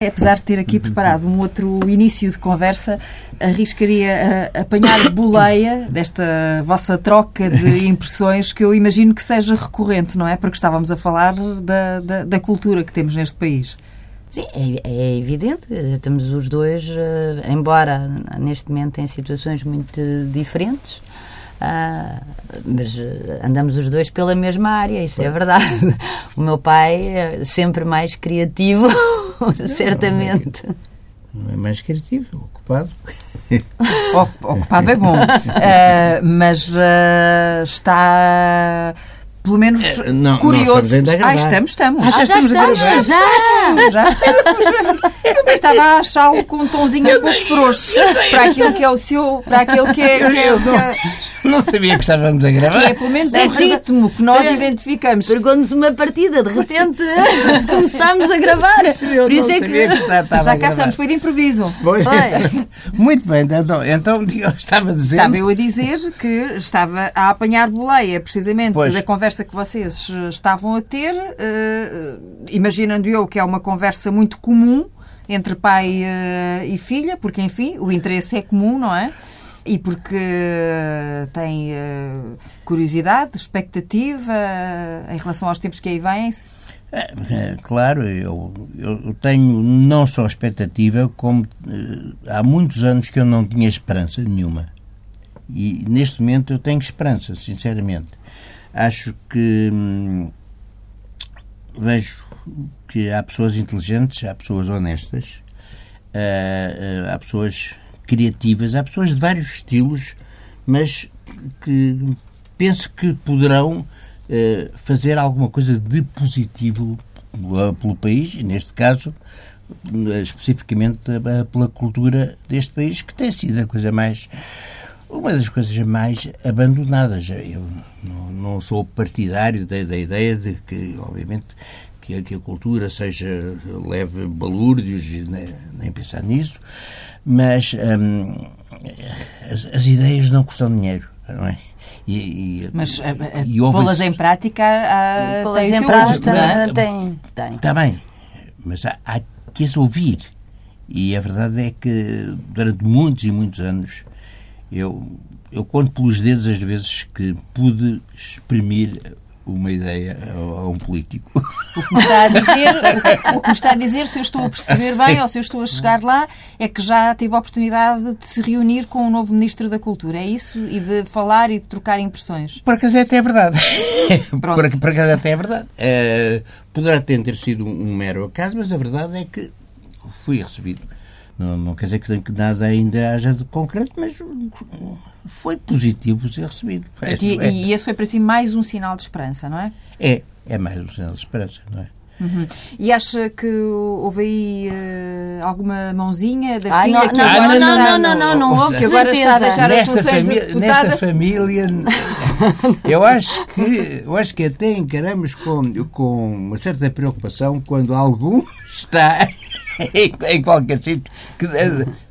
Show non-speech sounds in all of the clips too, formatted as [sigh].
Apesar de ter aqui preparado um outro início de conversa, arriscaria a apanhar [coughs] boleia desta vossa troca de [laughs] impressões que eu imagino que seja recorrente, não é? Porque estávamos a falar da, da, da cultura que temos neste país. Sim, é, é, evidente. Estamos os dois, eh, embora neste momento em situações muito diferentes, ah, mas eh, andamos os dois pela mesma área, isso é verdade. [laughs] O meu pai é sempre mais criativo, [laughs] certamente. Não é mais criativo, ocupado. [laughs] ocupado é bom, uh, mas uh, está pelo menos é, não, curioso. ah, estamos, estamos. Ah, já, já estamos, já, já, já estamos. Eu estava a achá-lo com um tonzinho um pouco frouxo para aquilo que é o seu, para aquilo que é, que é, que é [laughs] Não sabia que estávamos a gravar. Que é pelo menos o ritmo que nós identificamos. Perguntou-nos uma partida, de repente [laughs] começámamos a gravar. Eu Por isso é que... que estava Já cá estamos, foi de improviso. Foi. [laughs] Muito bem, então, então eu estava a dizer. Estava eu a dizer que estava a apanhar boleia, precisamente, pois. da conversa que vocês estavam a ter, uh, imaginando eu que é uma conversa muito comum entre pai uh, e filha, porque, enfim, o interesse é comum, não é? E porque tem uh, curiosidade, expectativa uh, em relação aos tempos que aí vêm? É, é, claro, eu, eu, tenho não só expectativa, como há muitos anos que eu não tinha esperança nenhuma. E neste momento eu tenho esperança, sinceramente. Acho que hum, vejo que há pessoas inteligentes, há pessoas honestas, há pessoas criativas. Há pessoas de vários estilos, mas que penso que poderão eh, fazer alguma coisa de positivo pelo país, e neste caso, especificamente pela cultura deste país, que tem sido a coisa mais. Uma das coisas mais abandonadas. Eu não, não sou partidário da, da ideia de que, obviamente, que a, cultura seja leve balúrdios, nem, nem pensar nisso, mas hum, as, as, ideias não custam dinheiro, não é? E, e, mas eh, eh, pô-las em prática uh, tem em prática, é? tem, tem. Está bem, mas há, há que as ouvir. E a verdade é que durante muitos e muitos anos eu, eu conto pelos dedos as vezes que pude exprimir uma ideia a, a um político. O que, me está a dizer, o que me está a dizer, se eu estou a perceber bem ou se eu estou a chegar lá, é que já tive a oportunidade de se reunir com o novo Ministro da Cultura, é isso? E de falar e de trocar impressões. Por acaso é até é verdade. [laughs] Por, por acaso é até é verdade. Uh, poderá ter sido um mero acaso, mas a verdade é que fui recebido não, não quer dizer que nada ainda haja de concreto, mas foi positivo ser recebido. É, e, é, e esse foi para si mais um sinal de esperança, não é? É, é mais um sinal de esperança, não é? Uhum. E acha que houve aí uh, alguma mãozinha da Ai, filha não, que não, agora não, não, não, não, não, houve, que agora está a deixar nesta as funções de deputada? Nesta família, [laughs] eu acho que eu acho que até encaramos com, com uma certa preocupação quando algum [laughs] está [laughs] em, qualquer sítio que,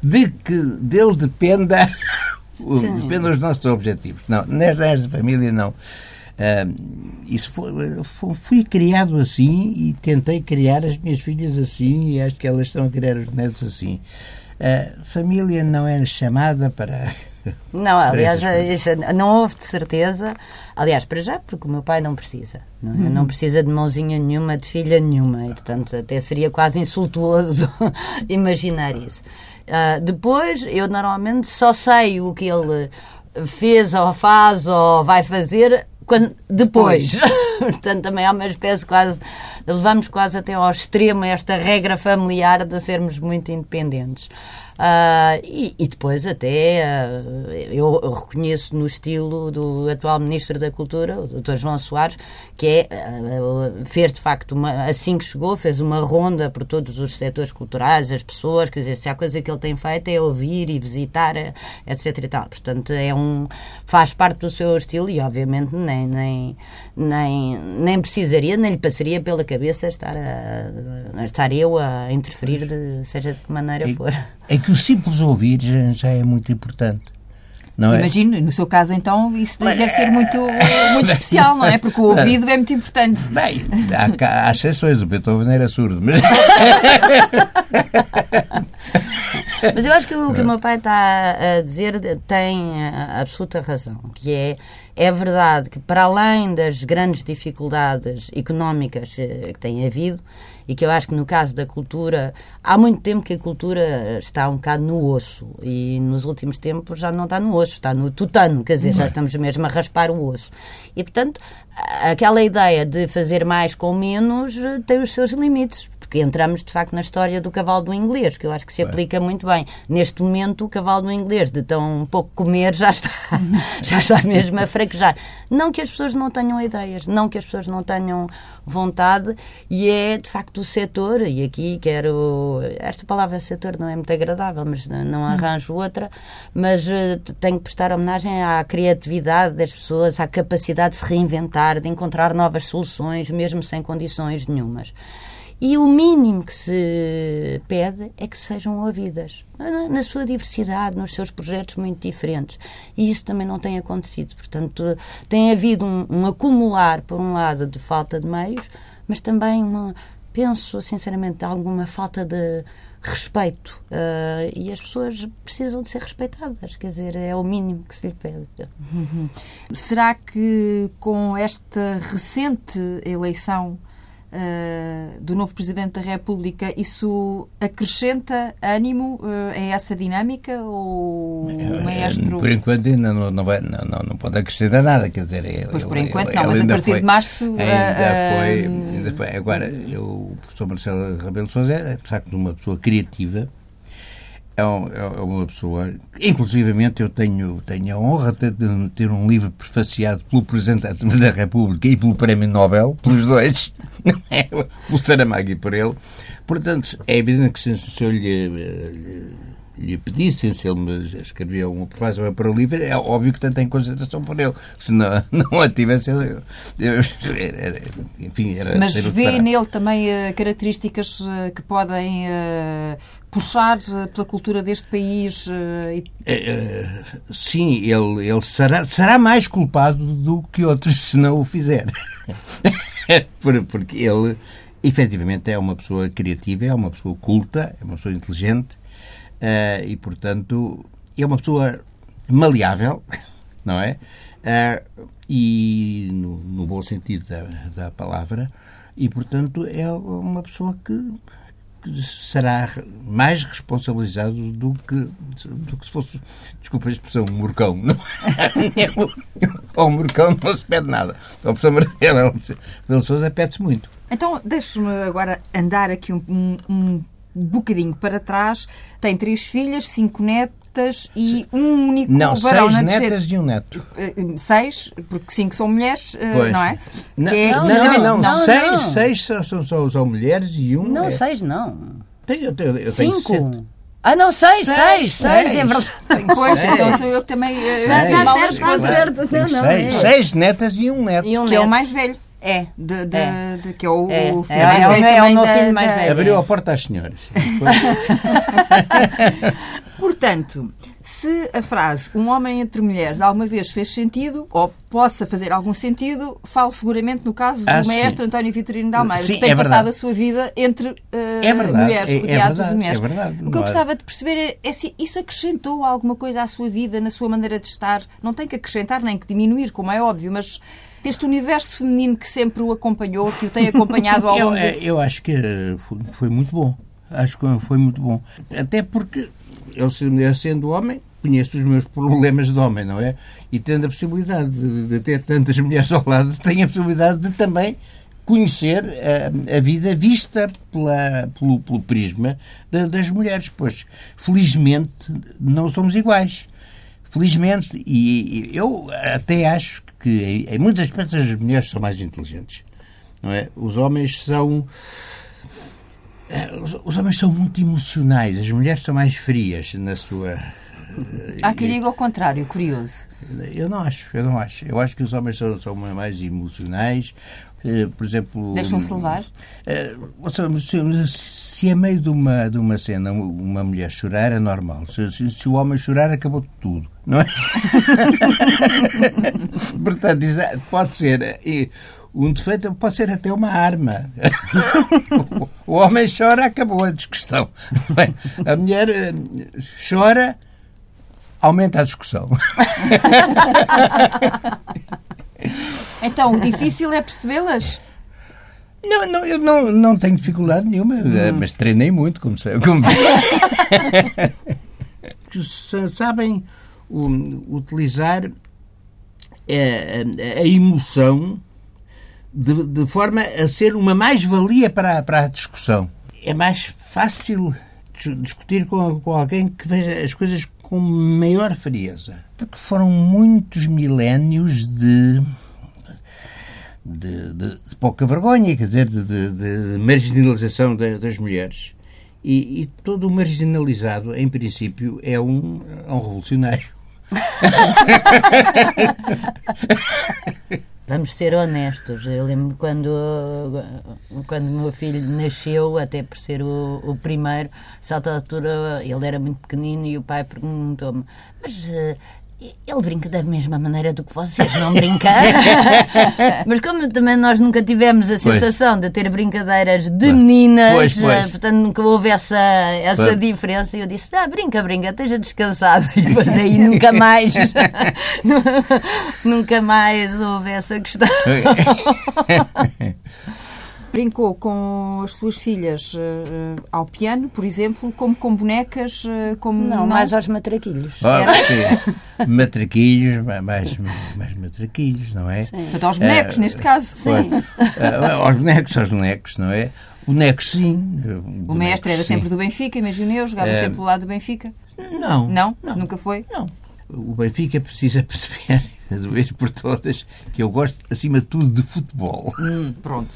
de que dele dependa [laughs] dependam os nossos objetivos. Não, nesta, nesta família não. Uh, isso foi, foi, fui criado assim e tentei criar as minhas filhas assim e acho que elas estão a criar os netos assim. Uh, família não é chamada para. Não, aliás, isso, não houve de certeza. Aliás, para já, porque o meu pai não precisa. Não, é? uhum. não precisa de mãozinha nenhuma, de filha nenhuma. E, portanto, até seria quase insultuoso [laughs] imaginar isso. Uh, depois, eu normalmente só sei o que ele fez ou faz ou vai fazer quando, depois. [laughs] Portanto, também há uma espécie quase. Levamos quase até ao extremo esta regra familiar de sermos muito independentes. Uh, e, e, depois até uh, eu, eu, reconheço no estilo do atual Ministro da Cultura, o Dr. João Soares, que é, uh, fez de facto, uma, assim que chegou, fez uma ronda por todos os setores culturais, as pessoas, quer dizer, se há coisa que ele tem feito é ouvir e visitar, etc e tal. Portanto, é um, faz parte do seu estilo e obviamente nem, nem, nem, nem precisaria, nem lhe passaria pela cabeça estar, a, estar eu a interferir, de, seja de que maneira for. É que o simples ouvir já, já é muito importante. Não é? Imagino, no seu caso, então, isso deve ser muito, muito [laughs] especial, não é? Porque o ouvido é muito importante. Bem, há, há exceções, o Beethoven era surdo, mas... [laughs] Mas eu acho que o que o meu pai está a dizer tem absoluta razão, que é é verdade que para além das grandes dificuldades económicas eh, que tem havido e que eu acho que no caso da cultura há muito tempo que a cultura está um bocado no osso e nos últimos tempos já não está no osso, está no tutano, quer dizer, já é? estamos mesmo a raspar o osso. E portanto, aquela ideia de fazer mais com menos eh, tem os seus limites, porque entramos de facto na história do cavalo do inglês, que eu acho que se aplica muito bem. Neste momento, o cavalo do inglês, de tão pouco comer, já está, [laughs] já está mesmo a fraquejar. Não que as pessoas não tenham ideias, não que as pessoas não tenham vontade, e é de facto o setor, e aqui quero. Esta palavra setor não é muito agradável, mas não arranjo outra, mas uh, tenho que prestar homenagem à criatividade das pessoas, à capacidade de se reinventar, de encontrar novas soluções, mesmo sem condições nenhumas. E o mínimo que se pede é que sejam ouvidas, na sua diversidade, nos seus projetos muito diferentes. E isso também não tem acontecido. Portanto, tem havido um, um acumular, por um lado, de falta de meios, mas também, uma, penso sinceramente, alguma falta de respeito. Uh, e as pessoas precisam de ser respeitadas, quer dizer, é o mínimo que se lhe pede. Uhum. Será que com esta recente eleição uh, do novo Presidente da República, isso acrescenta ânimo uh, a essa dinâmica ou o eh, maestro... Por enquanto ainda não, não, vai, não, não, não pode acrescentar nada, quer dizer... Ele, pois por enquanto ele, não, mas a partir foi, de março... Ainda, uh, foi, ainda foi. Agora, eu, o professor Marcelo Rebelo Sousa é, de facto, uma pessoa criativa, é, é uma pessoa. Inclusivamente, eu tenho, tenho a honra de ter um livro prefaciado pelo Presidente da República e pelo Prémio Nobel, pelos dois, [laughs] é? pelo Saramago e por ele. Portanto, é evidente que se, eu lhe, lhe, lhe pedissem se ele me escrevia uma prefácio para o livro, é óbvio que tanto em consideração por ele. Se não, [laughs] não a tivesse, eu, eu, era, enfim, era. Mas vê nele também uh, características uh, que podem. Uh, puxar pela cultura deste país? Uh, sim, ele, ele será, será mais culpado do que outros se não o fizer. [laughs] Porque ele, efetivamente, é uma pessoa criativa, é uma pessoa culta, é uma pessoa inteligente uh, e, portanto, é uma pessoa maleável, [laughs] não é? Uh, e no, no, bom sentido da, da palavra, e, portanto, é uma pessoa que será mais responsabilizado do que, do que se fosse, desculpa a expressão, um morcão. [laughs] Não, ao [laughs] morcão não se pede nada. A opção Marcelo Sousa pede-se muito. Então, deixe-me agora andar aqui um, um bocadinho para trás. Tem três filhas, cinco netos e um único não, varão seis netas e um neto. Eh, seis, porque cinco são mulheres, eh, pois. não é? Não, é não, não, não, não, seis, não. seis são, são, são, mulheres e um... Não, é... seis não. Tenho, eu, eu tenho cinco. Sete. Ah, não, seis, seis, seis, seis, é verdade. [laughs] Pois, então sou eu que também. Está certo. Não, não, seis, é. seis netas e um neto. E um que neto. é o mais velho. É. De, de, é. De, que é o, é. o filho é, mais é, velho. É, o meu filho mais velho. Abriu a porta às senhoras. [laughs] [laughs] Portanto, se a frase um homem entre mulheres alguma vez fez sentido, ou possa fazer algum sentido, falo seguramente no caso ah, do maestro sim. António Vitorino de Almeida, sim, que tem é passado a sua vida entre uh, é verdade, mulheres, é, rodeado é de mulheres. É verdade, o que eu gostava de perceber é, é se isso acrescentou alguma coisa à sua vida, na sua maneira de estar. Não tem que acrescentar nem que diminuir, como é óbvio, mas este universo feminino que sempre o acompanhou, que o tem acompanhado ao [laughs] longo... eu, eu acho que foi muito bom. Acho que foi muito bom. Até porque eu sendo homem, conheço os meus problemas de homem, não é? E tendo a possibilidade de, de ter tantas mulheres ao lado, [laughs] tenho a possibilidade de também conhecer a, a vida vista pela, pelo, pelo prisma de, das mulheres, pois felizmente não somos iguais. Felizmente, e eu até acho que em muitos aspectos as mulheres são mais inteligentes. Não é? Os homens são é, os homens são muito emocionais, as mulheres são mais frias na sua. Há quem diga ao contrário, curioso. Eu não acho, eu não acho. Eu acho que os homens são, são mais emocionais, por exemplo. Deixam-se levar? Uh, se, a meio de uma, de uma cena uma mulher chorar, é normal. Se, se, se o homem chorar, acabou tudo, não é? [laughs] Portanto, pode ser. Um defeito pode ser até uma arma. [laughs] o homem chora, acabou a discussão. [laughs] Bem, a mulher chora, aumenta a discussão. Então, o difícil é percebê-las? Não, não, eu não, não tenho dificuldade nenhuma, hum. mas treinei muito, como sei. Como... [laughs] Sabem utilizar a, eh, a, a emoção de, de, forma a ser uma mais-valia para, para a discussão. É mais fácil discutir com, com alguém que veja as coisas com maior frieza. Porque foram muitos milénios de, de, de, de pouca vergonha, quer dizer, de, marginalização das mulheres. E, e, todo o marginalizado, em princípio, é um, é um revolucionário. [laughs] Vamos ser honestos. Eu lembro quando quando meu filho nasceu, até por ser o, o primeiro, a certa altura ele era muito pequenino e o pai perguntou-me: Mas eh, ele brinca da mesma maneira do que vocês, não brinca? [laughs] Mas como também nós nunca tivemos a sensação pois. de ter brincadeiras de meninas, pois, pois. Eh, portanto nunca houve essa, essa diferença, eu disse, ah, brinca, brinca, esteja descansado. [laughs] E depois aí nunca mais, [laughs] nunca mais houve essa questão. Brincou com as suas filhas uh, ao piano, por exemplo, como com bonecas? Uh, como não, não, mais aos matraquilhos. Oh, matraquilhos, mais, mais matraquilhos, não é? Sim. Portanto, aos bonecos, uh, neste caso. Sim. aos bonecos, aos bonecos, não é? Bonecos, sim. O mestre era sim. sempre do Benfica, imagino eu, jogava sempre do lado do Benfica? Não, não. Não? Nunca foi? Não. O Benfica precisa [laughs] perceber, de vez por todas, que eu gosto, acima de tudo, de futebol. Hum, pronto.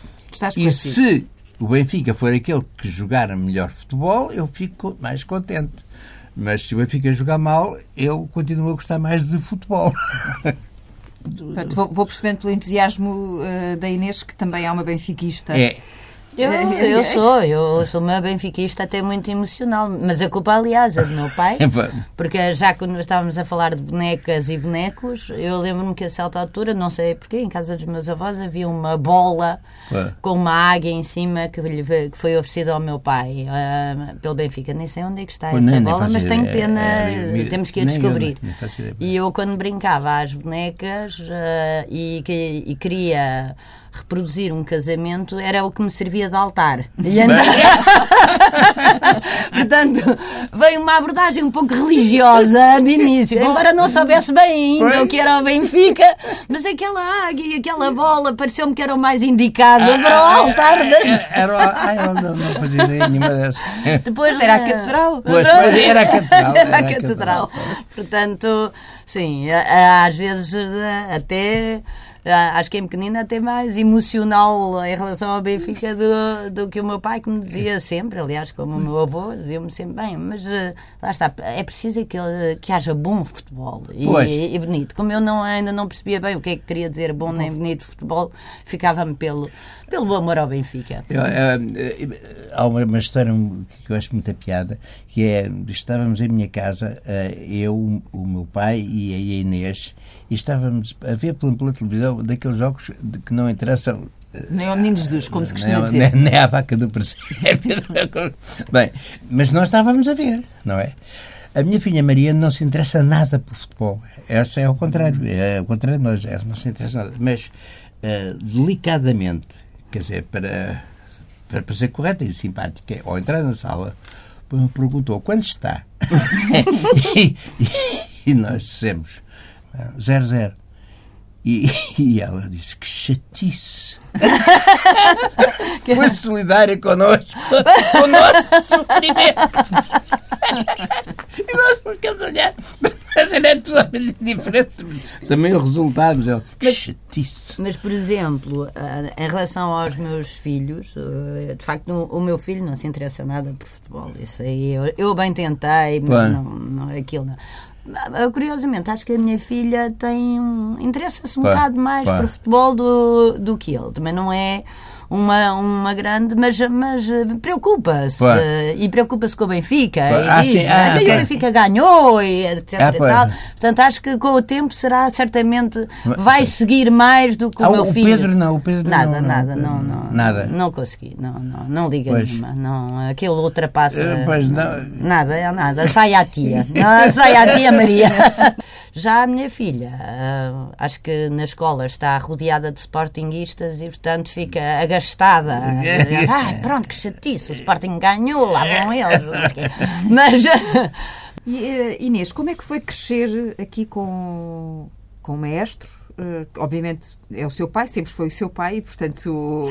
E se o Benfica for aquele que jogar melhor futebol, eu fico mais contente. Mas se o Benfica jogar mal, eu continuo a gostar mais de futebol. Pronto, vou, vou, percebendo pelo entusiasmo uh, da Inês, que também é uma benfiquista. É, eu, [laughs] eu sou, eu sou uma benfiquista até muito emocional, mas a culpa, aliás, é do meu pai, porque já quando estávamos a falar de bonecas e bonecos, eu lembro-me que a certa altura, não sei porquê, em casa dos meus avós havia uma bola com uma águia em cima que, lhe, que foi oferecida ao meu pai uh, pelo Benfica. Nem sei onde é que está essa bola, mas tenho pena, é, é, temos que a descobrir. Eu, e eu, quando brincava às bonecas uh, e, que, e queria reproduzir um casamento era o que me servia de altar. E então... [laughs] Portanto, veio uma abordagem um pouco religiosa de início, embora não soubesse bem ainda o que era o Benfica, mas aquela águia e aquela bola pareceu-me que era o mais indicado ah, para o ah, altar. Ah, das... Era, ai, eu não, não fazia nenhuma dessas. Depois era a catedral. Pois, pois, era a catedral. Era a catedral. Portanto, sim, às vezes até ah, acho que em pequenina até mais emocional em relação ao Benfica do, do que o meu pai, que me dizia sempre, aliás, como o meu avô, dizia-me sempre bem, mas uh, lá está, é preciso que, que haja bom futebol e, e, bonito. Como eu não, ainda não percebia bem o que é que queria dizer bom nem bonito futebol, ficava-me pelo, pelo amor ao Benfica. Eu, uh, há uma, história que eu acho muita piada, que é, estávamos em minha casa, uh, eu, o meu pai e a Inês, e estávamos a ver pela, pela televisão daqueles jogos que não interessam nem ao Menino Jesus, como se costuma nem, dizer. Nem, [laughs] nem à vaca do presépio. [laughs] Bem, mas nós estávamos a ver, não é? A minha filha Maria não se interessa nada por futebol. Essa é ao contrário. É ao contrário de nós. Ela não se interessa nada. Mas, uh, delicadamente, quer dizer, para, para, para ser correta e simpática, ao entrar na sala, perguntou quando está. e, [laughs] e, e nós dissemos Zero, zero. E, e ela disse que chatice. [laughs] Foi solidária connosco, com o nosso sofrimento. e nós ficamos a olhar, mas é totalmente diferente. Também o resultado, mas ela, que mas, chatice. Mas, por exemplo, em relação aos meus filhos, eh, de facto, o meu filho não se interessa nada por futebol. Isso aí eu, eu bem tentei, mas não, não, aquilo não. Ah, curiosamente, acho que a minha filha tem um, interessa-se um bocado mais pá. por futebol do, do que ele. Também não é uma, uma grande, mas, mas eh, preocupa-se. E preocupa-se com o Benfica. E ah, diz, sim, ah, okay. o Benfica ganhou, e etc. Ah, e tal. Portanto, acho que com o tempo será certamente, vai seguir mais do que o ah, meu filho. O Pedro não, o Pedro nada, não, nada, não, não, nada. Não consegui, não, não, não liga pois. nenhuma. Não, aquele ultrapassa. Eh, pois não. Nada, é nada. Sai à tia. [laughs] Sai à tia Maria. Já a minha filha, uh, acho que na escola está rodeada de sportinguistas e, portanto, fica agastada. [laughs] ah, pronto, que chatice, o Sporting ganhou, lá vão [laughs] eles. Mas. e, uh, Inês, como é que foi crescer aqui com, com o maestro? Uh, obviamente é o seu pai, sempre foi o seu pai e, portanto.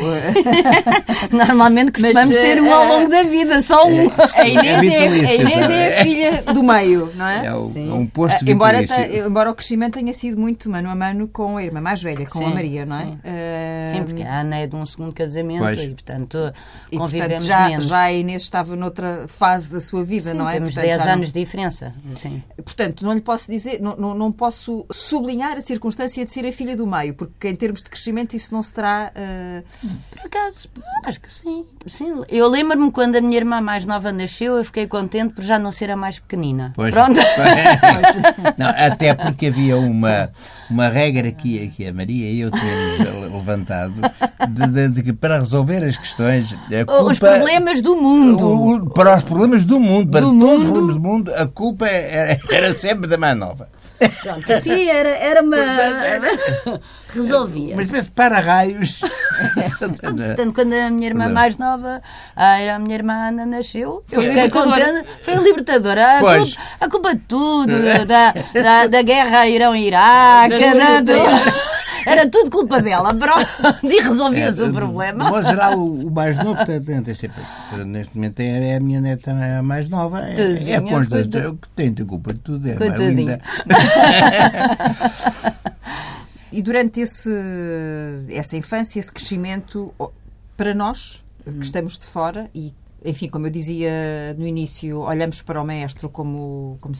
[laughs] Normalmente costumamos Mas, ter um ao longo da vida, só um. A Inês, é, a, Inês é a filha do meio, não é? É, o, é um posto uh, embora, ta, embora o crescimento tenha sido muito mano a mano com a irmã mais velha, com sim, a Maria, não é? Sim. Uh, sim, porque a Ana é de um segundo casamento pois. e, portanto, e, portanto já, menos. já a Inês estava noutra fase da sua vida, sim, não é? Temos portanto, 10 anos não... de diferença. Sim. Portanto, não lhe posso dizer, não, não, não posso sublinhar a circunstância de ser a filha do meio, porque em termos de crescimento isso não se terá. Uh... Por acaso, acho que sim. sim. Eu lembro-me quando a minha irmã mais nova nasceu, eu fiquei contente por já não ser a mais pequenina. Pois. Pronto. [laughs] [laughs] não, até porque havia uma, uma regra que, que a Maria e eu tínhamos levantado de, de, de, que para resolver as questões. Culpa, os problemas do mundo. O, para os problemas do mundo, para do todos mundo. os problemas do mundo, a culpa era, era sempre da mais nova. Pronto, assim era, era uma. [laughs] resolvia. Mas de para raios. Portanto, quando a minha irmã mais nova, a minha irmã Ana, nasceu, eu fiquei contente. Foi a libertadora. A culpa, a culpa de tudo, [laughs] da, da, da guerra Irão-Iraque, [laughs] era tudo culpa dela, pronto, [laughs] e resolvia-se é, o problema. De modo geral, o, mais novo tem, tem sempre. Neste momento é, é a minha neta a mais nova, é, é constante, é que tem culpa de tudo, é mais linda. [laughs] e durante esse, essa infância, esse crescimento, para nós, que estamos de fora e enfim, como eu dizia no início, olhamos para o maestro como, como,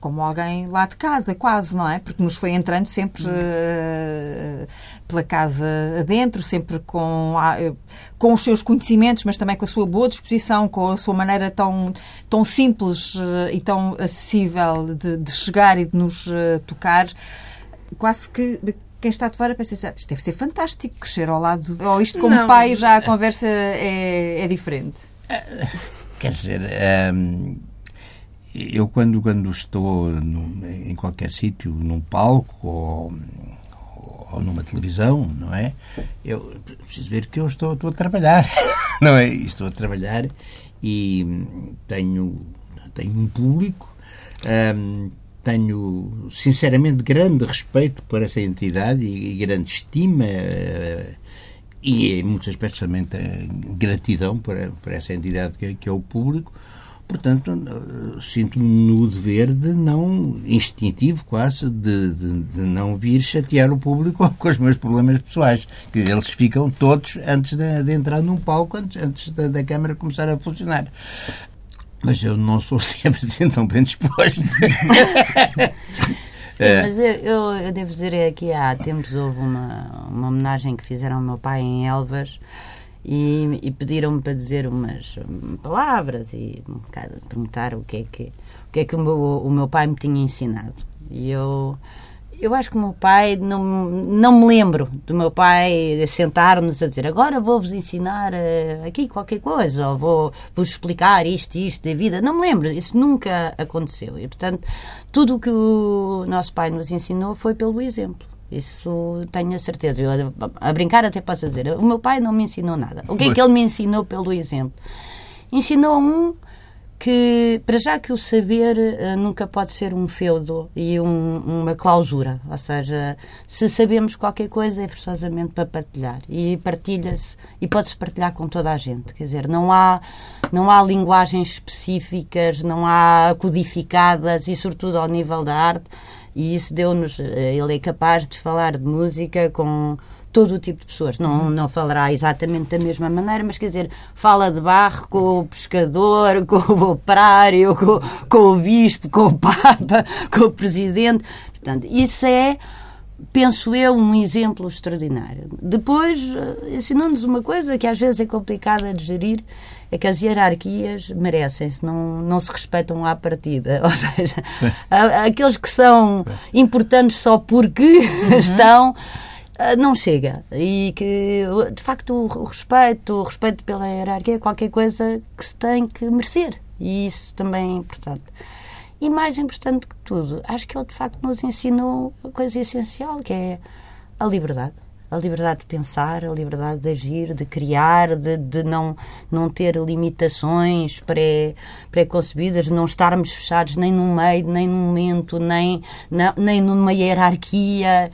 como alguém lá de casa, quase, não é? Porque nos foi entrando sempre uh, pela casa adentro, sempre com, uh, com os seus conhecimentos, mas também com a sua boa disposição, com a sua maneira tão, tão simples uh, e tão acessível de, de chegar e de nos tocar. Quase que quem está de fora pensa assim, ah, isto deve ser fantástico crescer ao lado. Ou isto como não. pai já a conversa é, é diferente. Quer dizer, um, eu quando, quando estou no, em qualquer sítio, num palco ou, ou numa televisão, não é? Eu preciso ver que eu estou, estou a trabalhar, [laughs] não é? Estou a trabalhar e tenho, tenho um público, um, tenho sinceramente grande respeito por essa entidade e, e grande estima uh, e em muitos aspectos também gratidão por, por essa entidade que, que é o público Portanto, sinto-me no dever de não, instintivo quase, de, de, de, não vir chatear o público [laughs] com os meus problemas pessoais. Que eles ficam todos antes de, de entrar num palco, antes, antes da, da câmara começar a funcionar. Mas eu não sou [laughs] sempre assim tão bem disposto. É. [laughs] Mas eu, eu, eu, devo dizer é que há tempos houve uma, uma homenagem que fizeram ao meu pai em Elvas e, e pediram-me para dizer umas palavras e um bocado perguntar o que é que o que é que o meu, o meu pai me tinha ensinado. E eu eu acho que o meu pai, não, não me lembro do meu pai sentar-nos a dizer agora vou-vos ensinar uh, aqui qualquer coisa, ou vou-vos explicar isto isto da vida. Não me lembro, isso nunca aconteceu. E, portanto, tudo o que o nosso pai nos ensinou foi pelo exemplo. Isso tenho a certeza. Eu, a brincar até posso dizer, o meu pai não me ensinou nada. O que é que ele me ensinou pelo exemplo? Ensinou um que, para já que o saber uh, nunca pode ser um feudo e um, uma clausura. Ou seja, se sabemos qualquer coisa é forçosamente para partilhar. E partilha-se, e pode-se partilhar com toda a gente. Quer dizer, não há, não há linguagens específicas, não há codificadas e, sobretudo, ao nível da arte e isso deu-nos. Eh, ele é capaz de falar de música com todo o tipo de pessoas. Não, não falará exatamente da mesma maneira, mas quer dizer, fala de barro com o pescador, [laughs] com o operário, com, com o bispo, com o papa, [laughs] com o presidente. Portanto, isso é penso eu, um exemplo extraordinário. Depois, eh, ensinou-nos uma coisa que às vezes é complicada de gerir, é que as hierarquias merecem-se, não, não se respeitam à partida. [laughs] Ou seja, aqueles que são importantes só porque [laughs] uhum. estão eh, não chega. E que, de facto, o respeito, o respeito pela hierarquia é qualquer coisa que se tem que merecer. E isso também é importante. E mais importante que tudo, acho que ele de facto nos ensinou a coisa essencial, que é a liberdade. A liberdade de pensar, a liberdade de agir, de criar, de, de não, não ter limitações pré, pré-concebidas, de não estarmos fechados nem num meio, nem num momento, nem, nem numa hierarquia.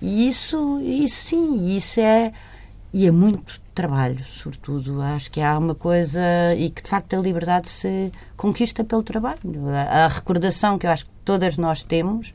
E isso, isso sim, isso é. E é muito trabalho, sobretudo. Acho que há uma coisa e que de facto a liberdade se conquista pelo trabalho. A, a recordação que eu acho que todas nós temos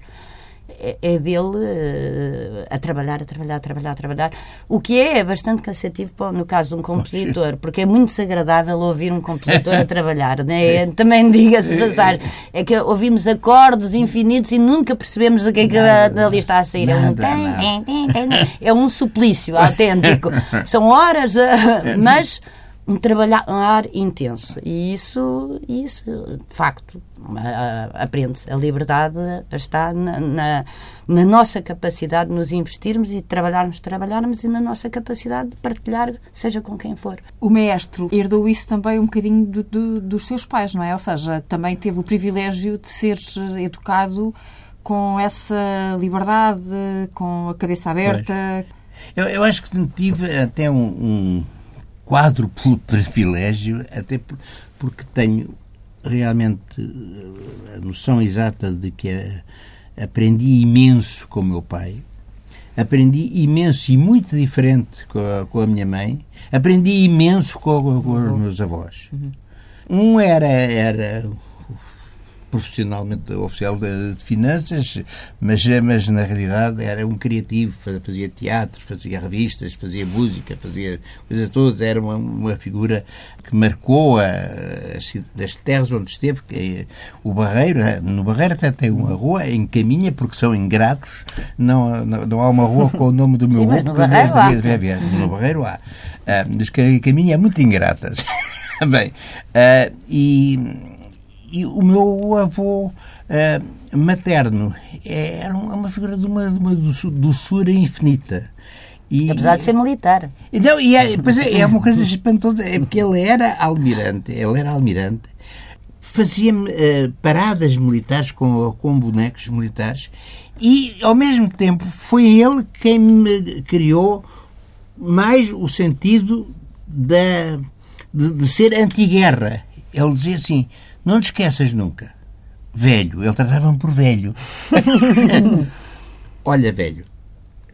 é, é dele uh, a trabalhar, a trabalhar, a trabalhar, a trabalhar. O que é bastante cansativo no caso de um compositor, porque é muito desagradável ouvir um compositor a trabalhar. Né? Também diga-se passar. É que ouvimos acordes infinitos e nunca percebemos o que é que ali está a sair. Nada, é, um, é um suplício autêntico. [laughs] São horas, uh, mas um trabalhar intenso. E isso, isso de facto, aprende-se. A liberdade está na, na, na, nossa capacidade de nos investirmos e trabalharmos, trabalharmos e na nossa capacidade de partilhar, seja com quem for. O maestro herdou isso também um bocadinho do, do, dos seus pais, não é? Ou seja, também teve o privilégio de ser educado com essa liberdade, com a cabeça aberta. Eu, eu, acho que tive até um, um quádruplo privilégio, até porque tenho realmente eh, a noção exata de que eh, aprendi imenso com o meu pai, aprendi imenso e muito diferente com a, com a minha mãe, aprendi imenso com, com os meus avós. Uhum. Um era, era profissionalmente oficial de, de, finanças, mas, mas na realidade era um criativo, fazia teatro, fazia revistas, fazia música, fazia coisa toda, era uma, uma figura que marcou a, as, as terras onde esteve, que, o Barreiro, no Barreiro até tem uma rua em Caminha, porque são ingratos, não, não, não há uma rua com o nome do meu Sim, avô, no Barreiro há. no Barreiro há. Ah, mas que Caminha é muito ingrata. [laughs] Bem, e e o meu avô uh, materno era uma figura de uma, de uma doçura infinita. E, Apesar de ser militar. Não, e é, é, é uma coisa espantosa, é porque ele era almirante, ele era almirante, fazia uh, paradas militares com, com bonecos militares e, ao mesmo tempo, foi ele quem me criou mais o sentido da, de, de ser anti-guerra. Ele dizia assim, não te esqueças nunca. Velho, ele tratava-me por velho. [laughs] Olha, velho,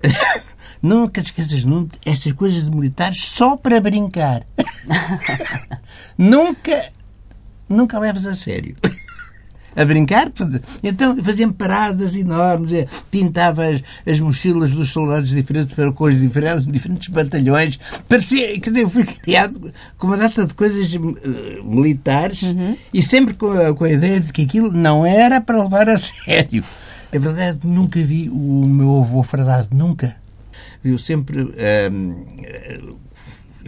[laughs] nunca te esqueças nunca estas coisas de militares só para brincar. [laughs] nunca, nunca leves a sério a brincar. Então fazia paradas enormes, eh, pintava as, as, mochilas dos soldados diferentes para cores diferentes, [laughs] diferentes batalhões. Parecia, quer dizer, eu fui criado com uma data de coisas uh, militares uhum. e sempre com a, com a ideia de que aquilo não era para levar a [laughs] sério. É verdade, nunca vi o meu avô fradado, nunca. Eu sempre. Uh,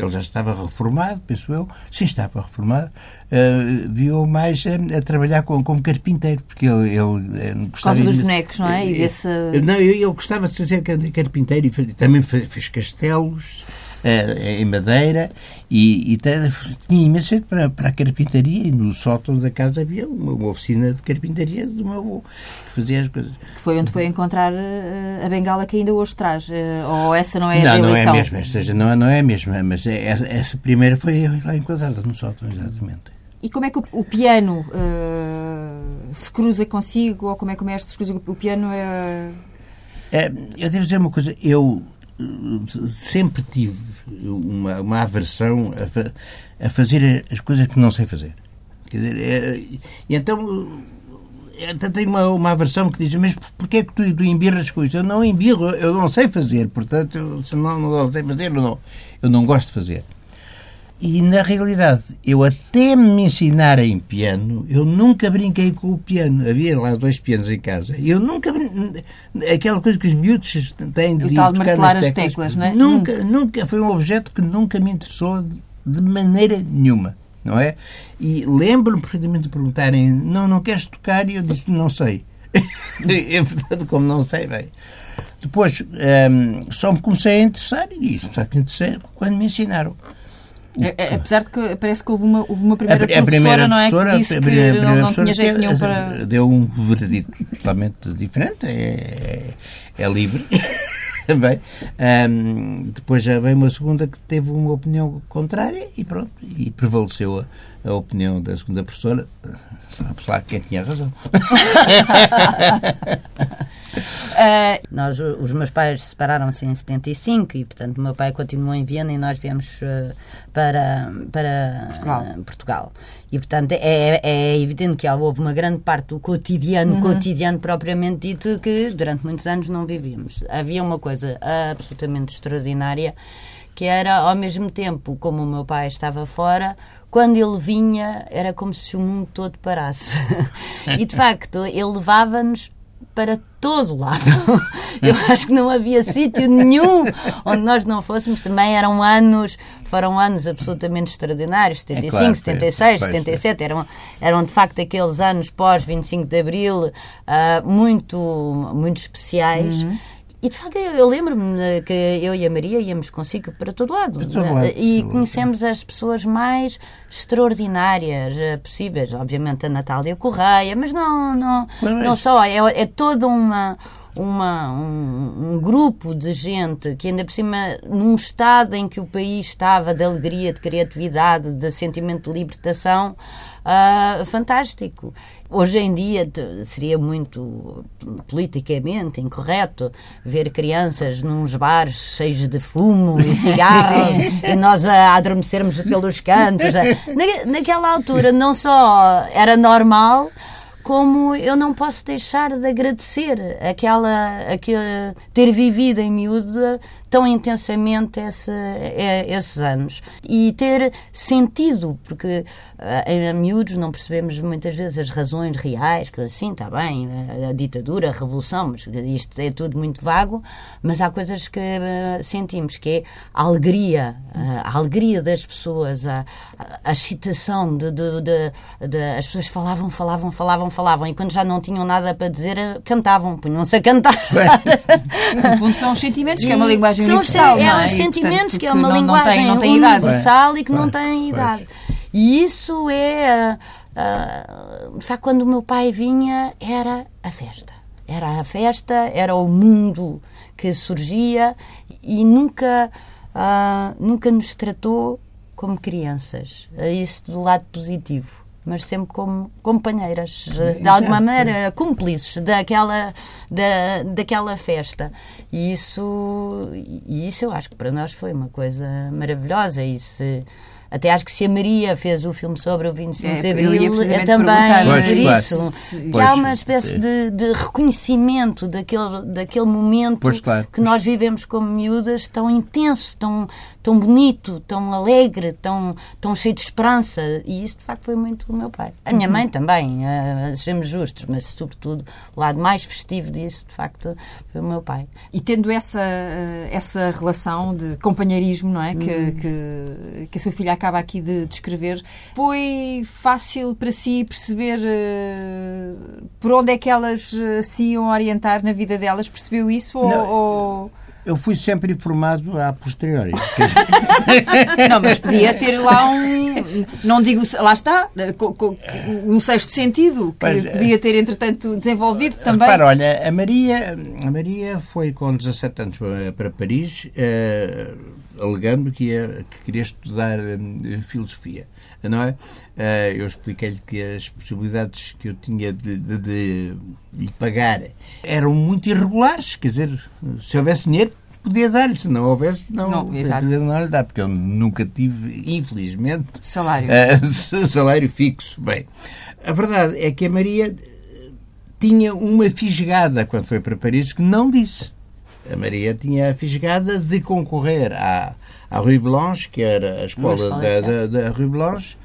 ele já estava reformado, penso eu, sim, estava reformado, uh, viu mais a, a trabalhar com, como carpinteiro, porque ele, ele uh, Por causa dos de, bonecos, não é? E esse... Não, ele gostava de ser carpinteiro e também fez castelos, em madeira e, e tinha imenso jeito para, para a carpintaria e no sótão da casa havia uma, uma oficina de carpintaria do meu avô que fazia as coisas. Que foi onde foi encontrar eh, a bengala que ainda hoje traz, eh, ou essa não é não, a Não, não é a mesma, esta não, não é a mesma, mas é, essa, essa primeira foi lá enquadrada no sótão, exatamente. E como é que o, o piano uh, se cruza consigo, ou como é que o mestre se cruza o piano? É... É, eu devo dizer uma coisa, eu sempre tive uma, uma aversão a, fa a, fazer as coisas que não sei fazer. Quer dizer, é, e então tenho uma, uma aversão que diz, mas porquê é que tu, tu embirras com isto? Eu não embirro, eu não sei fazer, portanto, se não, não sei fazer, não, eu não gosto de fazer. E, na realidade, eu até me ensinar em piano, eu nunca brinquei com o piano. Havia lá dois pianos em casa. Eu nunca... Aquela coisa que os miúdos têm de, o tal de martelar as teclas, teclas não é? Nunca, hum. nunca... Foi um objeto que nunca me interessou de maneira nenhuma, não é? E lembro-me perfeitamente de perguntarem não, não queres tocar? E eu disse, não sei. [laughs] é verdade, como não sei, bem... Depois, um, só me comecei a interessar, e só que interessei quando me ensinaram. É, é, apesar de que parece que houve uma, houve uma primeira a, a professora, primeira não é? que disse que não, não tinha jeito nenhum para. Deu um veredito totalmente diferente, é, é, é livre. [laughs] Bem, um, depois já veio uma segunda que teve uma opinião contrária e pronto, e prevaleceu a, a opinião da segunda professora. Sabe-se lá quem tinha razão. Uh, [laughs] nós, os meus pais separaram-se em 75 e, portanto, o meu pai continuou em Viena e nós viemos uh, para, para Portugal. Uh, Portugal. E, portanto, é, é evidente que houve uma grande parte do cotidiano, uhum. cotidiano propriamente dito, que durante muitos anos não vivíamos. Havia uma coisa absolutamente extraordinária que era, ao mesmo tempo, como o meu pai estava fora, quando ele vinha, era como se o mundo todo parasse. [laughs] e, de facto, ele levava-nos para todo lado. [laughs] Eu acho que não havia sítio nenhum onde nós não fôssemos. Também eram anos, foram anos absolutamente extraordinários, 75, é claro, 76, é, 77, eram, eram de facto aqueles anos pós 25 de Abril uh, muito, muito especiais. Uhum. E de facto eu, lembro-me que eu e a Maria íamos consigo para todo lado. Para todo lado e conhecemos as pessoas mais extraordinárias eh, possíveis. Obviamente a Natália Correia, mas não, não, não só. É, é toda uma uma, um, um, grupo de gente que, ainda por cima, num estado em que o país estava de alegria, de criatividade, de sentimento de libertação, uh, fantástico. Hoje em dia seria muito politicamente incorreto ver crianças nos bares cheios de fumo e [laughs] cigarros e nós a adormecermos pelos cantos. [laughs] Na, naquela altura não só era normal, como eu não posso deixar de agradecer aquela, aquela ter vivido em miúda tão intensamente esse, é, esses anos e ter sentido, porque em miúdos não percebemos muitas vezes as razões reais, que assim, está bem, a, ditadura, a revolução, mas isto é tudo muito vago, mas há coisas que uh, sentimos, que é a alegria, uh, a alegria das pessoas, a, a, excitação de, de, de, de, As pessoas falavam, falavam, falavam, falavam, e quando já não tinham nada para dizer, cantavam, punham-se a cantar. [laughs] no fundo são os sentimentos, que é uma linguagem são universal. Os, é, é os sentimentos, que é uma linguagem não tem, não tem universal e que não tem idade. E isso é. Uh, uh, quando o meu pai vinha, era a festa. Era a festa, era o mundo que surgia e nunca, uh, nunca nos tratou como crianças. Isso do lado positivo mas sempre como companheiras, de alguma maneira cúmplices daquela, da, daquela festa. E isso, e isso eu acho que para nós foi uma coisa maravilhosa. E se, até acho que se a Maria fez o filme sobre o 25 é, de Abril, é também pois, por isso. Claro. Que há uma espécie de, de, reconhecimento daquele, daquele momento pois, claro. que nós vivemos como miúdas tão intenso, tão, tão bonito, tão alegre, tão, tão cheio de esperança. E isso, de facto, foi muito o meu pai. A minha uhum. mãe também, uh, sejamos justos, mas, sobretudo, o lado mais festivo disso, de facto, foi o meu pai. E tendo essa, uh, essa relação de companheirismo, não é? Uhum. Que, que, que a sua filha acaba aqui de descrever, foi fácil para si perceber uh, por onde é que elas se iam orientar na vida delas? Percebeu isso? Ou, ou eu fui sempre informado a posteriori. [laughs] não, mas podia ter lá um. Não digo. Lá está, um sexto sentido que mas, podia ter, entretanto, desenvolvido também. Repara, olha, a Maria, a Maria foi com 17 anos para Paris, uh, alegando que, ia, que queria estudar uh, filosofia não é? Uh, eu expliquei-lhe que as possibilidades que eu tinha de, de, de, lhe pagar eram muito irregulares, quer dizer, se houvesse dinheiro, podia dar-lhe, se não houvesse, não, não, não lhe dar, porque eu nunca tive, infelizmente, salário, uh, [laughs] salário fixo. Bem, a verdade é que a Maria tinha uma fisgada quando foi para Paris que não disse. A Maria tinha a fisgada de concorrer à, à Rue Blanche, que era a escola, da, da, da Rue Blanche,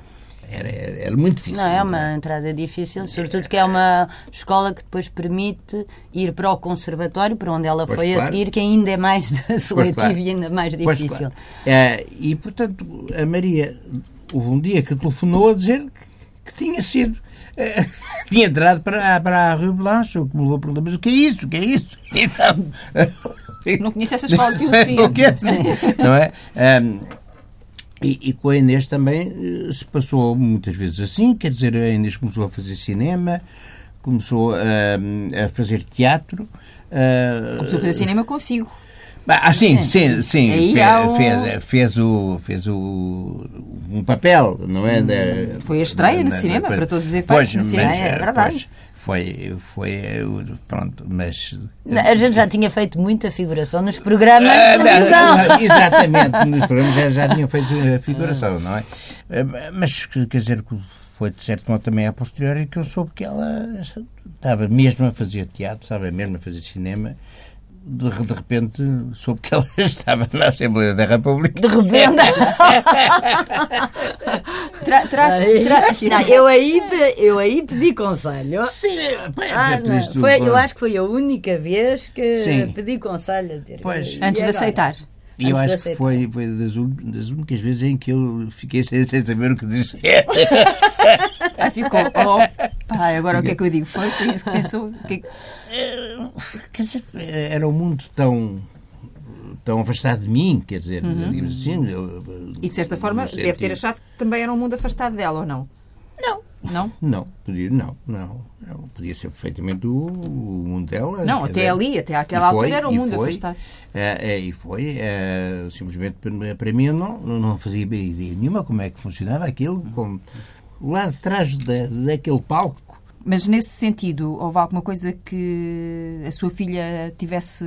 era, era muito difícil. Não, é uma entrada difícil, sobretudo que é uma escola que depois permite ir para o conservatório, para onde ela pois foi claro. a seguir, que ainda é mais [laughs] seletivo claro. e ainda mais difícil. Claro. É, e, portanto, a Maria, houve um dia que telefonou a dizer que, que tinha sido é, [laughs] tinha entrado para, para a Rue Blanche, o que me levou a perguntar, mas o que é isso? O que é isso? [laughs] Então, não conhecia essa escola de filosofia. não é? Um, e, e, com a Inês também eh, se passou muitas vezes assim, quer dizer, a Inês começou a fazer cinema, começou a, a fazer teatro. começou a fazer cinema consigo. Ah, sim, sim, sim. Fez, fez, fez, o, fez o, um papel, não é? Da, foi a estreia no cinema, para todos os efeitos. Pois, no cinema, mas, é verdade. Pois, foi, foi, pronto, mas... A gente já tinha feito muita figuração nos programas de ah, televisão. [laughs] Exatamente, nos programas já, já tinham feito a figuração, não é? Mas, quer dizer, foi de certo modo também a posteriori que eu soube que ela estava mesmo a fazer teatro, estava mesmo a fazer cinema, de, de repente soube que ela [laughs] estava na Assembleia da República. De repente? [laughs] tra, tra, tra, não, eu, aí, eu aí pedi conselho. Sim, ah, não, foi, eu acho que foi a única vez que Sim. pedi conselho. Dizer, pois. Antes de aceitar. E eu acho que foi, foi das, das, únicas vezes em que eu fiquei sem, sem saber o que dizer. [laughs] Aí ficou, oh, pai, agora o que é que eu digo? Foi, foi isso que pensou. Que... Quer dizer, era um mundo tão tão afastado de mim, quer dizer, uhum. digamos assim. Eu, e de certa forma deve ter achado que também era um mundo afastado dela, ou não? Não. Não? Podia, não, não, não. Podia ser perfeitamente o, o mundo dela. Não, até ali, até àquela foi, altura era o mundo foi, afastado. É, é, e foi, é, simplesmente para, mim não, não fazia ideia nenhuma como é que funcionava aquilo, como, lá atrás da, daquele palco mas nesse sentido, houve alguma coisa que a sua filha tivesse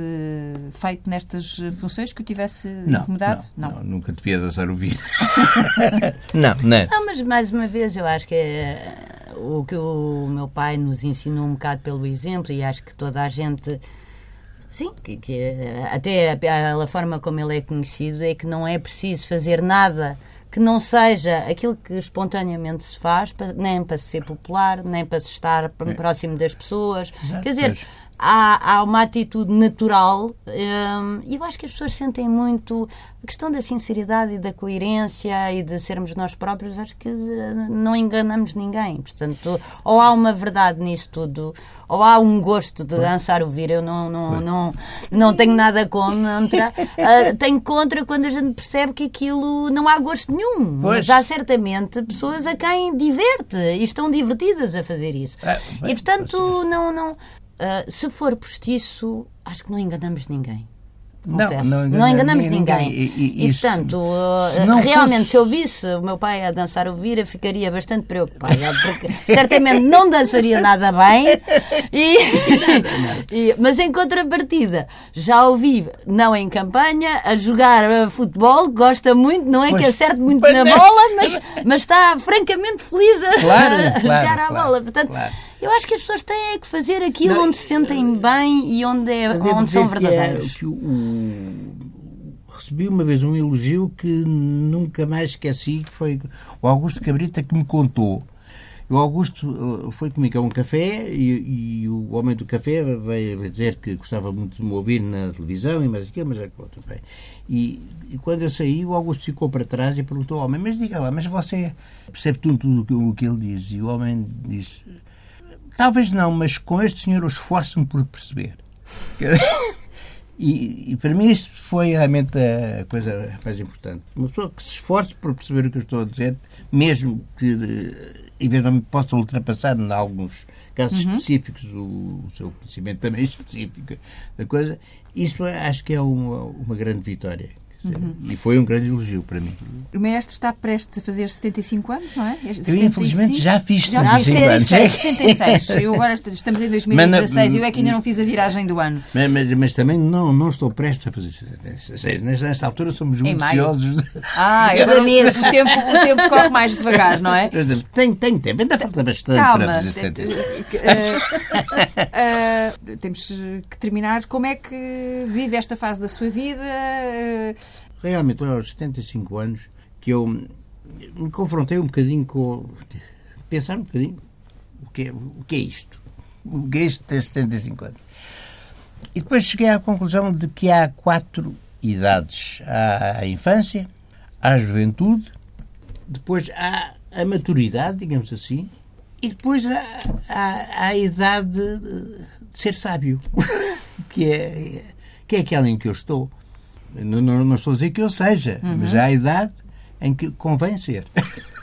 feito nestas funções que o tivesse não, incomodado? Não, não. não nunca devia dançar o vinho. [laughs] não, não. Não, mas mais uma vez eu acho que é o que o meu pai nos ensinou um bocado pelo exemplo e acho que toda a gente. Sim, que, que até a, a forma como ele é conhecido é que não é preciso fazer nada que não seja aquilo que espontaneamente se faz, nem para ser popular, nem para se estar é. próximo das pessoas. Exato, Quer dizer, há, há uma atitude natural hum, e eu acho que as pessoas sentem muito a questão da sinceridade e da coerência e de sermos nós próprios, acho que eh, não enganamos ninguém. Portanto, ou há uma verdade nisso tudo, ou há um gosto de dançar ouvir. Eu não, não, não, não tenho nada contra. uh, [laughs] tenho contra quando a gente percebe que aquilo não há gosto nenhum. Pois. Mas há certamente pessoas a quem diverte e estão divertidas a fazer isso. É, e portanto, não, não, uh, se for postiço, acho que não enganamos ninguém. Não, não, não, enganamos ninguém. ninguém. E, e, e, portanto, se realmente, fosse... se eu visse o meu pai a dançar o vira, ficaria bastante preocupada, [laughs] porque certamente não dançaria nada bem. [laughs] E, mas em contrapartida, já ouvi, não em campanha, a jogar uh, futebol, gosta muito, não é pois, que acerte muito na bola, mas, mas está francamente feliz a, claro, [laughs] a jogar claro, a bola. Portanto, claro. Eu acho que as pessoas têm é que fazer aquilo não, onde se sentem bem e onde, é, onde são é verdadeiros. Que é, que o, recebi uma vez um elogio que nunca mais esqueci, que foi o Augusto Cabrita que me contou. O Augusto eh, foi comigo a um café e, e, o homem do café veio dizer que gostava muito de me ouvir na televisão e mais aquilo, mas é tudo bem. E, e, quando eu saí, o Augusto ficou para trás e perguntou ao homem, mas diga lá, mas você percebe tudo, tudo o que ele diz? E o homem disse, Talvez não, mas com este senhor eu esforço-me por perceber. [laughs] e, e, para mim isso foi realmente a coisa mais importante. Uma pessoa que se esforce por perceber o que eu estou a dizer, mesmo que eh, eventualmente possa ultrapassar em alguns casos uhum. específicos o, o, seu conhecimento também específico da coisa, isso acho que é uma, uma grande vitória. Uhum. E foi um grande elogio para mim. O mestre está prestes a fazer 75 anos, não é? 75? Eu, infelizmente, já fiz 75 já, anos. 76. Eu agora estamos em 2016 mas, e eu é que ainda não fiz a viragem do ano. Mas, mas, mas também não, não estou prestes a fazer 76. Nesta altura somos muito ansiosos. Ah, [laughs] agora o, o, tempo, o tempo corre mais devagar, não é? Tem, tem tempo, ainda falta bastante Calma, para fazer 76. Uh, uh, temos que terminar. Como é que vive esta fase da sua vida? Uh, realmente aos 75 anos que eu me confrontei um bocadinho com. pensar um bocadinho o que é, o que é isto. O que é isto ter 75 anos. E depois cheguei à conclusão de que há quatro idades: há a infância, há a juventude, depois há a maturidade, digamos assim, e depois há, há, há a idade de ser sábio, [laughs] que é, que é aquela em que eu estou. Não, não, não, estou a dizer que eu seja, uhum. mas há a idade em que convém ser. [laughs]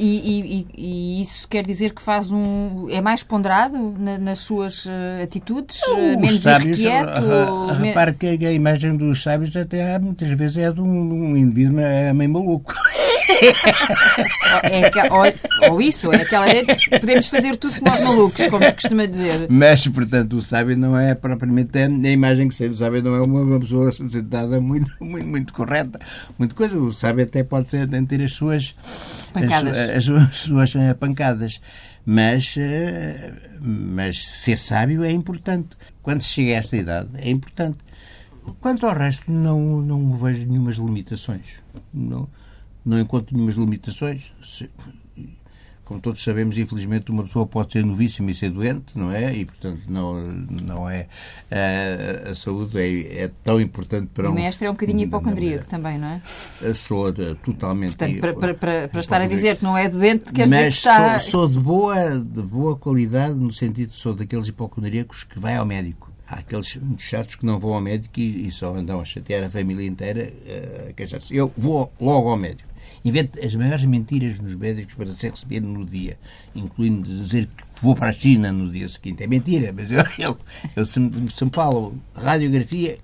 E, e, e, isso quer dizer que faz um. é mais ponderado na, nas suas uh, atitudes? Uh, menos sábios, irrequieto? Uh, repare que a imagem dos sábios até muitas vezes é de um, um indivíduo é meio maluco. [laughs] é que, ou, ou, isso, é aquela ideia de podemos fazer tudo como os malucos, como se costuma dizer. Mas, portanto, o sábio não é propriamente a, a imagem que se o sábio não é uma, uma pessoa sentada muito, muito, muito correta, muito coisa. O sábio até pode ter, ter as suas pancadas. As, as, as suas uh, pancadas. Mas, uh, mas ser sábio é importante. Quando se chega a esta idade, é importante. Quanto ao resto, não, não vejo nenhumas limitações. Não, não encontro nenhumas limitações como todos sabemos, infelizmente, uma pessoa pode ser novíssima e ser doente, não é? E, portanto, não, não é. A, a saúde é, é, tão importante para o um. O mestre é um bocadinho hipocondríaco também, não é? Sou de, totalmente. Portanto, para, para, para, para estar a dizer que não é doente, quer dizer que está. Mas sou, sou de, boa, de boa qualidade, no sentido de sou daqueles hipocondríacos que vai ao médico. Há aqueles muito chatos que não vão ao médico e, e só andam a chatear a família inteira. Uh, eu vou logo ao médico inventa as maiores mentiras nos médicos para ser recebido no dia, incluindo dizer que vou para a China no dia seguinte. É mentira, mas eu, [laughs] eu, eu se, se me falo radiografia,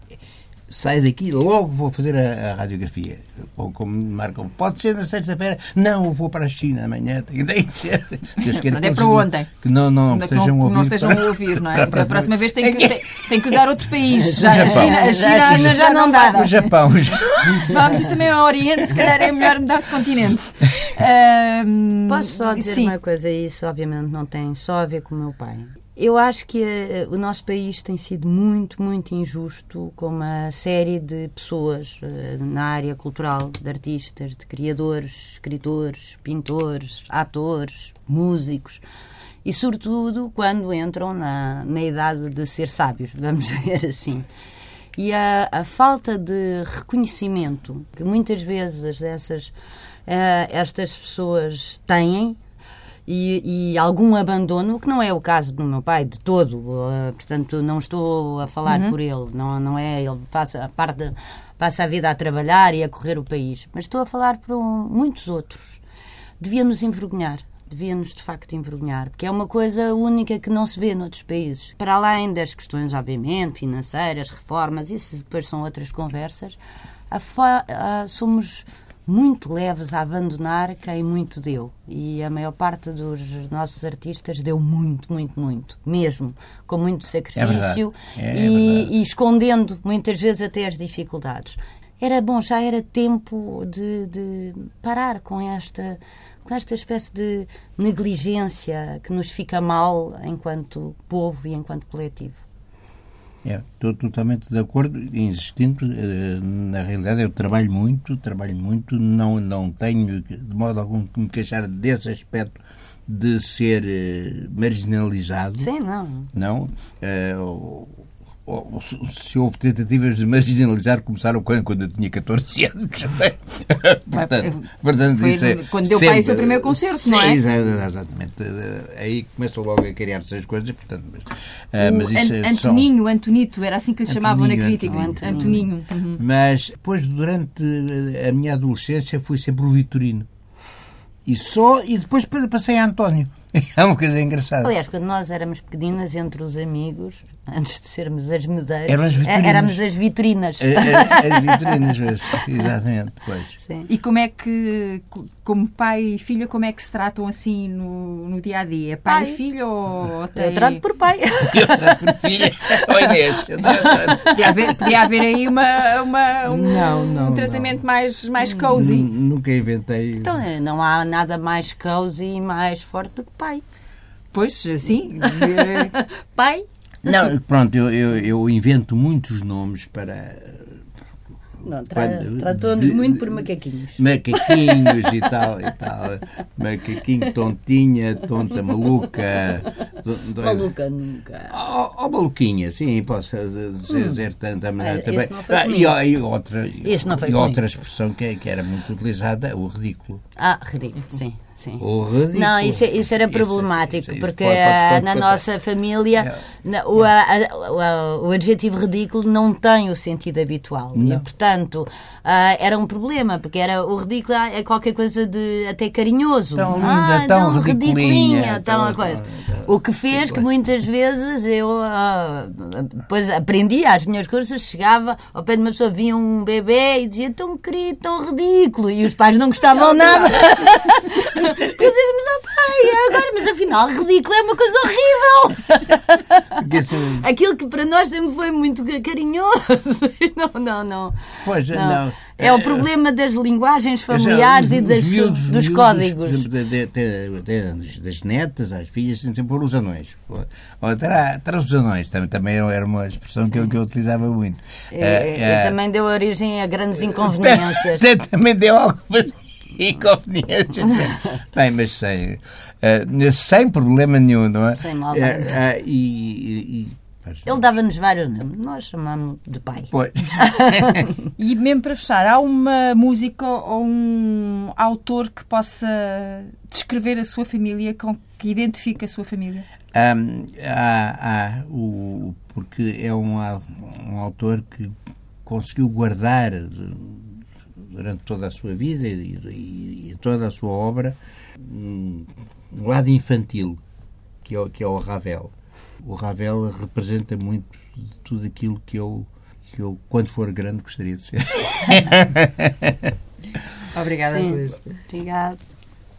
saio daqui logo vou fazer a, a radiografia. Ou como marcam, pode ser na sexta-feira, não, vou para a China amanhã. Tem que ser. [laughs] Não é para ontem. Que não, não, que não, não estejam a ouvir, não é? [laughs] Para a próxima vez tem [laughs] que, tem, tem que usar outros países. Já, a China, a China, a China já não dá. O Japão. Vamos, isso também é o Oriente, se calhar é melhor mudar de continente. Um, Posso só dizer sim. uma coisa? Isso obviamente não tem só a ver com o meu pai. Eu acho que uh, o nosso país tem sido muito, muito injusto com uma série de pessoas uh, na área cultural, de artistas, de criadores, escritores, pintores, atores, músicos e, sobretudo, quando entram na, na idade de ser sábios, [laughs] vamos dizer assim. E a, a falta de reconhecimento que muitas vezes essas, uh, estas pessoas têm e, e, algum abandono, que não é o caso do meu pai de todo, uh, portanto não estou a falar uhum. por ele, não, não é ele passa a parte passa a vida a trabalhar e a correr o país, mas estou a falar por um, muitos outros. Devia nos envergonhar, devia nos de facto envergonhar, porque é uma coisa única que não se vê noutros países. Para além das questões, obviamente, financeiras, reformas, isso depois são outras conversas, a, a, somos muito leves a abandonar quem muito deu. E a maior parte dos nossos artistas deu muito, muito, muito. Mesmo. Com muito sacrifício é é, e, é e, escondendo muitas vezes até as dificuldades. Era bom, já era tempo de, de parar com esta, com esta espécie de negligência que nos fica mal enquanto povo e enquanto coletivo. É, estou totalmente de acordo, insistindo, eh, na realidade eu trabalho muito, trabalho muito, não, não tenho de modo algum que me queixar desse aspecto de ser eh, marginalizado. Sim, não. Não. Eh, se houve tentativas de marginalizar, começaram quando, quando eu tinha 14 anos. [laughs] portanto, portanto, Foi é quando deu pai o seu primeiro concerto, sim, não é? Exatamente. Aí começam logo a criar-se as coisas. Portanto, mas, ah, mas isso An Antoninho, são... Antonito, era assim que lhe chamavam na crítica. Antoninho. Antoninho. Uhum. Mas depois, durante a minha adolescência, fui sempre o Vitorino. E só, e depois passei a António. [laughs] É uma coisa engraçada. Aliás, quando nós éramos pequeninas, entre os amigos, antes de sermos as medeiras, Eram as vitrinas. éramos as vitrinas. As, vitrinas, [laughs] exatamente. Pois. Sim. E como é que, como pai e filha, como é que se tratam assim no, no dia a dia? Pai, pai. e filho ou tem... [laughs] Eu trato por pai. Eu trato por filha. Oi, Inês. Podia haver, podia haver aí uma, uma um, não, não, um tratamento não. mais, mais cozy. Nunca inventei. Então, não há nada mais cozy e mais forte do que pai. Pois, sim. [laughs] pai? Não, pronto, eu, eu, eu invento muitos nomes para não, tra tratou-nos muito por macaquinhos. Macaquinhos e tal, e tal. Macaquinho, tontinha, tonta, maluca. Maluca nunca. Oh, oh, maluquinha, sim, posso dizer hum. tanta maneira também. Ah, e, e, outra, e outra expressão que, que era muito utilizada, o ridículo. Ah, ridículo, sim. Sim. Não, isso, isso era problemático, isso, isso, porque pode, pode, pode, na nossa família é. o, a, a, o adjetivo ridículo não tem o sentido habitual. Não. E, portanto, uh, era um problema, porque era o ridículo é qualquer coisa de até carinhoso. Tão linda, ah, tão ridiculinha. Tão, tão, coisa. Tão, o que fez que muitas vezes eu uh, depois aprendi às minhas coisas, chegava ao pé de uma pessoa, vinha um bebê e dizia tão querido, tão ridículo, e os pais não gostavam nada. [laughs] Eu dizia, mas oh pai, agora, mas afinal, ridículo é uma coisa horrível. Aquilo que para nós sempre foi muito carinhoso. [laughs] Não, não, não. Pois, não. não. É o problema das linguagens familiares já, os, e das, miúdos, dos miúdos, códigos. Por exemplo, de, de, de, das netas às filhas, têm sempre pôr os anões. Ou, terá, terá os anões, também, também era uma expressão que eu, que eu utilizava muito. E, uh, uh, também deu origem a grandes [laughs] inconveniências. [laughs] também deu algumas inconveniências. [laughs] Bem, mas sem, uh, sem problema nenhum, não é? Sem mal. Uh, uh, e, e ele dava-nos vários nomes, nós chamamos de pai. Pois. [laughs] e mesmo para fechar, há uma música ou um autor que possa descrever a sua família, com, que identifique a sua família? Um, há, há o, porque é um, um autor que conseguiu guardar durante toda a sua vida e, e, e toda a sua obra um, um lado infantil, que é, que é o Ravel. O Ravel representa muito de tudo aquilo que eu, que eu, quando for grande, gostaria de ser. [laughs] Obrigada, Luís. Obrigada.